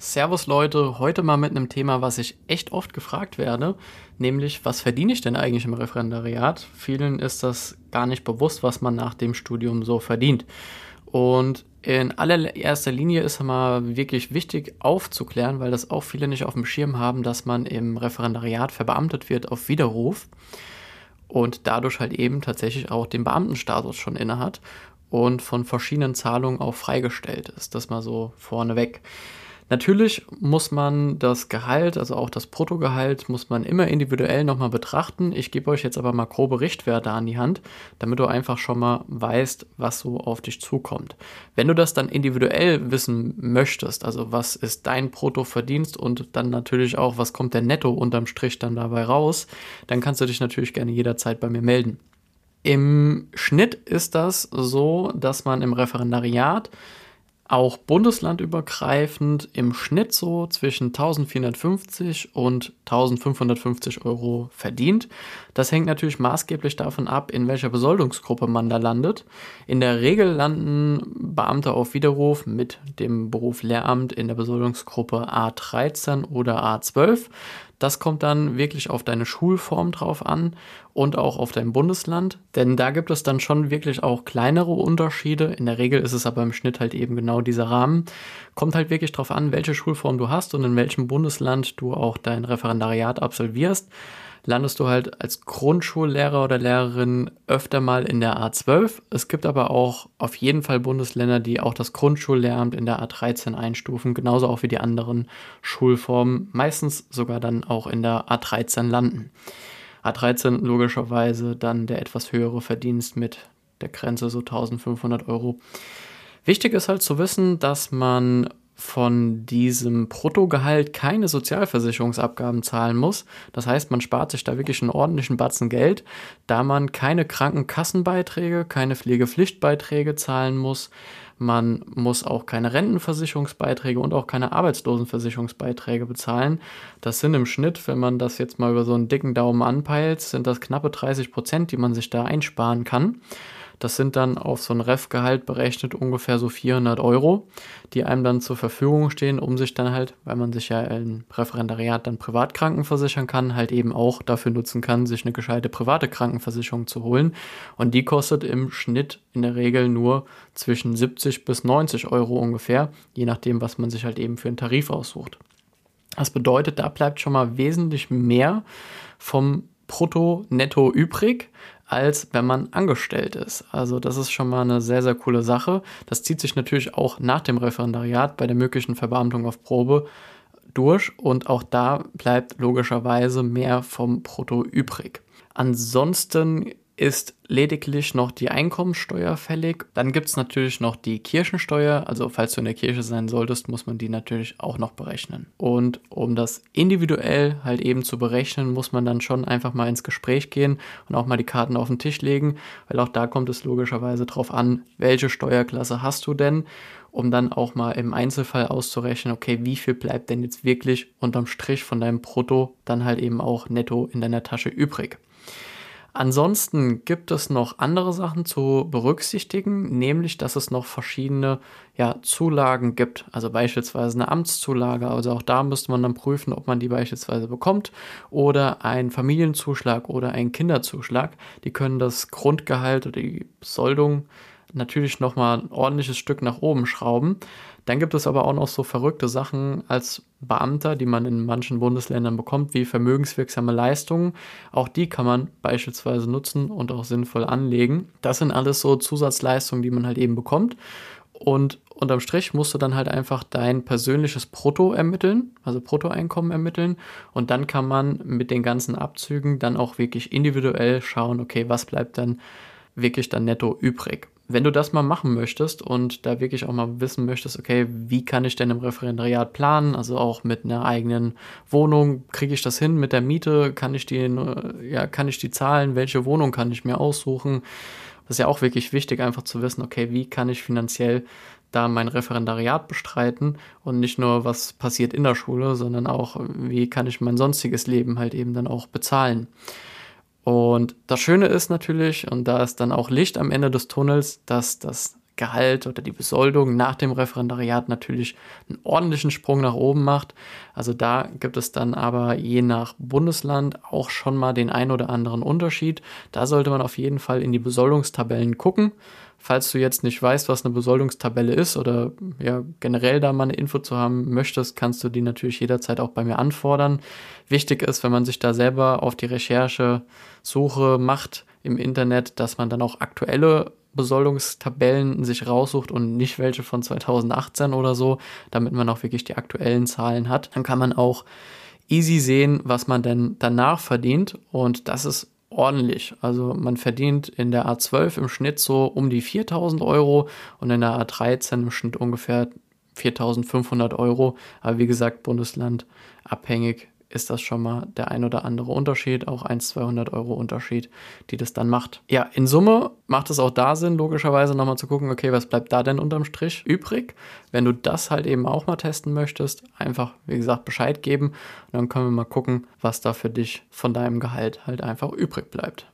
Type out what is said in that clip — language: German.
Servus Leute, heute mal mit einem Thema, was ich echt oft gefragt werde, nämlich was verdiene ich denn eigentlich im Referendariat? Vielen ist das gar nicht bewusst, was man nach dem Studium so verdient. Und in allererster Linie ist mal wirklich wichtig aufzuklären, weil das auch viele nicht auf dem Schirm haben, dass man im Referendariat verbeamtet wird auf Widerruf und dadurch halt eben tatsächlich auch den Beamtenstatus schon innehat und von verschiedenen Zahlungen auch freigestellt ist. Das mal so vorneweg. Natürlich muss man das Gehalt, also auch das Bruttogehalt, muss man immer individuell nochmal betrachten. Ich gebe euch jetzt aber mal grobe Richtwerte an die Hand, damit du einfach schon mal weißt, was so auf dich zukommt. Wenn du das dann individuell wissen möchtest, also was ist dein Bruttoverdienst und dann natürlich auch, was kommt der Netto unterm Strich dann dabei raus, dann kannst du dich natürlich gerne jederzeit bei mir melden. Im Schnitt ist das so, dass man im Referendariat auch bundeslandübergreifend im Schnitt so zwischen 1450 und 1550 Euro verdient. Das hängt natürlich maßgeblich davon ab, in welcher Besoldungsgruppe man da landet. In der Regel landen Beamte auf Widerruf mit dem Beruf Lehramt in der Besoldungsgruppe A13 oder A12. Das kommt dann wirklich auf deine Schulform drauf an und auch auf dein Bundesland, denn da gibt es dann schon wirklich auch kleinere Unterschiede. In der Regel ist es aber im Schnitt halt eben genau dieser Rahmen. Kommt halt wirklich drauf an, welche Schulform du hast und in welchem Bundesland du auch dein Referendariat absolvierst landest du halt als Grundschullehrer oder Lehrerin öfter mal in der A12. Es gibt aber auch auf jeden Fall Bundesländer, die auch das Grundschullehramt in der A13 einstufen, genauso auch wie die anderen Schulformen, meistens sogar dann auch in der A13 landen. A13 logischerweise dann der etwas höhere Verdienst mit der Grenze so 1500 Euro. Wichtig ist halt zu wissen, dass man von diesem Bruttogehalt keine Sozialversicherungsabgaben zahlen muss. Das heißt, man spart sich da wirklich einen ordentlichen Batzen Geld, da man keine Krankenkassenbeiträge, keine Pflegepflichtbeiträge zahlen muss. Man muss auch keine Rentenversicherungsbeiträge und auch keine Arbeitslosenversicherungsbeiträge bezahlen. Das sind im Schnitt, wenn man das jetzt mal über so einen dicken Daumen anpeilt, sind das knappe 30 Prozent, die man sich da einsparen kann. Das sind dann auf so ein Ref-Gehalt berechnet ungefähr so 400 Euro, die einem dann zur Verfügung stehen, um sich dann halt, weil man sich ja im Referendariat dann privat krankenversichern kann, halt eben auch dafür nutzen kann, sich eine gescheite private Krankenversicherung zu holen. Und die kostet im Schnitt in der Regel nur zwischen 70 bis 90 Euro ungefähr, je nachdem, was man sich halt eben für einen Tarif aussucht. Das bedeutet, da bleibt schon mal wesentlich mehr vom Brutto netto übrig, als wenn man angestellt ist. Also das ist schon mal eine sehr, sehr coole Sache. Das zieht sich natürlich auch nach dem Referendariat bei der möglichen Verbeamtung auf Probe durch und auch da bleibt logischerweise mehr vom Brutto übrig. Ansonsten ist lediglich noch die Einkommensteuer fällig. Dann gibt es natürlich noch die Kirchensteuer. Also falls du in der Kirche sein solltest, muss man die natürlich auch noch berechnen. Und um das individuell halt eben zu berechnen, muss man dann schon einfach mal ins Gespräch gehen und auch mal die Karten auf den Tisch legen, weil auch da kommt es logischerweise drauf an, welche Steuerklasse hast du denn, um dann auch mal im Einzelfall auszurechnen, okay, wie viel bleibt denn jetzt wirklich unterm Strich von deinem Brutto dann halt eben auch netto in deiner Tasche übrig. Ansonsten gibt es noch andere Sachen zu berücksichtigen, nämlich dass es noch verschiedene ja, Zulagen gibt. Also beispielsweise eine Amtszulage. Also auch da müsste man dann prüfen, ob man die beispielsweise bekommt. Oder einen Familienzuschlag oder einen Kinderzuschlag. Die können das Grundgehalt oder die Soldung natürlich nochmal ein ordentliches Stück nach oben schrauben. Dann gibt es aber auch noch so verrückte Sachen als Beamter, die man in manchen Bundesländern bekommt, wie vermögenswirksame Leistungen. Auch die kann man beispielsweise nutzen und auch sinnvoll anlegen. Das sind alles so Zusatzleistungen, die man halt eben bekommt. Und unterm Strich musst du dann halt einfach dein persönliches Brutto ermitteln, also Bruttoeinkommen ermitteln. Und dann kann man mit den ganzen Abzügen dann auch wirklich individuell schauen, okay, was bleibt dann wirklich dann netto übrig wenn du das mal machen möchtest und da wirklich auch mal wissen möchtest, okay, wie kann ich denn im Referendariat planen, also auch mit einer eigenen Wohnung, kriege ich das hin mit der Miete, kann ich die, ja, kann ich die zahlen, welche Wohnung kann ich mir aussuchen? Das ist ja auch wirklich wichtig, einfach zu wissen, okay, wie kann ich finanziell da mein Referendariat bestreiten und nicht nur, was passiert in der Schule, sondern auch, wie kann ich mein sonstiges Leben halt eben dann auch bezahlen. Und das Schöne ist natürlich, und da ist dann auch Licht am Ende des Tunnels, dass das Gehalt oder die Besoldung nach dem Referendariat natürlich einen ordentlichen Sprung nach oben macht. Also da gibt es dann aber je nach Bundesland auch schon mal den ein oder anderen Unterschied. Da sollte man auf jeden Fall in die Besoldungstabellen gucken. Falls du jetzt nicht weißt, was eine Besoldungstabelle ist oder ja, generell da mal eine Info zu haben möchtest, kannst du die natürlich jederzeit auch bei mir anfordern. Wichtig ist, wenn man sich da selber auf die Recherche Suche macht im Internet, dass man dann auch aktuelle Besoldungstabellen sich raussucht und nicht welche von 2018 oder so, damit man auch wirklich die aktuellen Zahlen hat. Dann kann man auch easy sehen, was man denn danach verdient und das ist ordentlich. Also man verdient in der A12 im Schnitt so um die 4000 Euro und in der A13 im Schnitt ungefähr 4500 Euro. Aber wie gesagt, Bundesland abhängig ist das schon mal der ein oder andere Unterschied, auch 1, 200 Euro Unterschied, die das dann macht. Ja, in Summe macht es auch da Sinn, logischerweise nochmal zu gucken, okay, was bleibt da denn unterm Strich übrig? Wenn du das halt eben auch mal testen möchtest, einfach, wie gesagt, Bescheid geben und dann können wir mal gucken, was da für dich von deinem Gehalt halt einfach übrig bleibt.